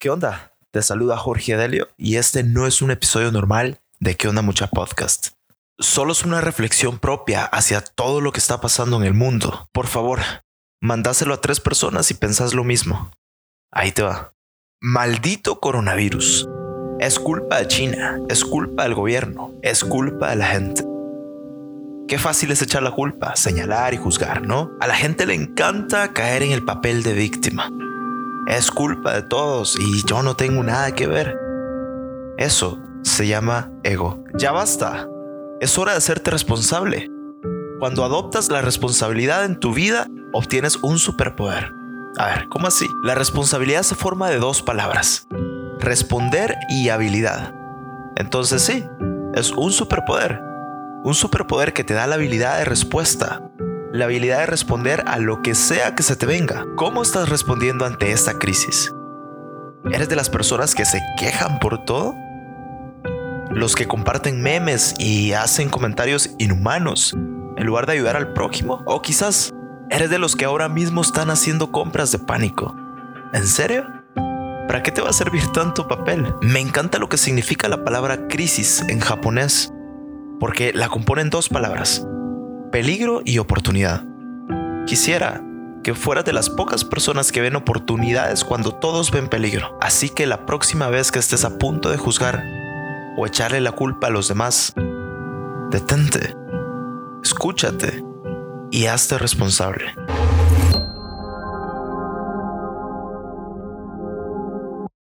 ¿Qué onda? Te saluda Jorge Adelio y este no es un episodio normal de ¿Qué onda mucha podcast? Solo es una reflexión propia hacia todo lo que está pasando en el mundo. Por favor, mandáselo a tres personas y pensás lo mismo. Ahí te va. Maldito coronavirus. Es culpa de China, es culpa del gobierno, es culpa de la gente. Qué fácil es echar la culpa, señalar y juzgar, ¿no? A la gente le encanta caer en el papel de víctima. Es culpa de todos y yo no tengo nada que ver. Eso se llama ego. Ya basta. Es hora de hacerte responsable. Cuando adoptas la responsabilidad en tu vida, obtienes un superpoder. A ver, ¿cómo así? La responsabilidad se forma de dos palabras. Responder y habilidad. Entonces sí, es un superpoder. Un superpoder que te da la habilidad de respuesta. La habilidad de responder a lo que sea que se te venga. ¿Cómo estás respondiendo ante esta crisis? ¿Eres de las personas que se quejan por todo? los que comparten memes y hacen comentarios inhumanos en lugar de ayudar al prójimo? ¿O quizás eres de los que ahora mismo están haciendo compras de pánico? ¿En serio? ¿Para qué te va a servir tanto papel? Me encanta lo que significa la palabra crisis en japonés, porque la componen dos palabras, peligro y oportunidad. Quisiera que fueras de las pocas personas que ven oportunidades cuando todos ven peligro. Así que la próxima vez que estés a punto de juzgar, o echarle la culpa a los demás. Detente, escúchate y hazte responsable.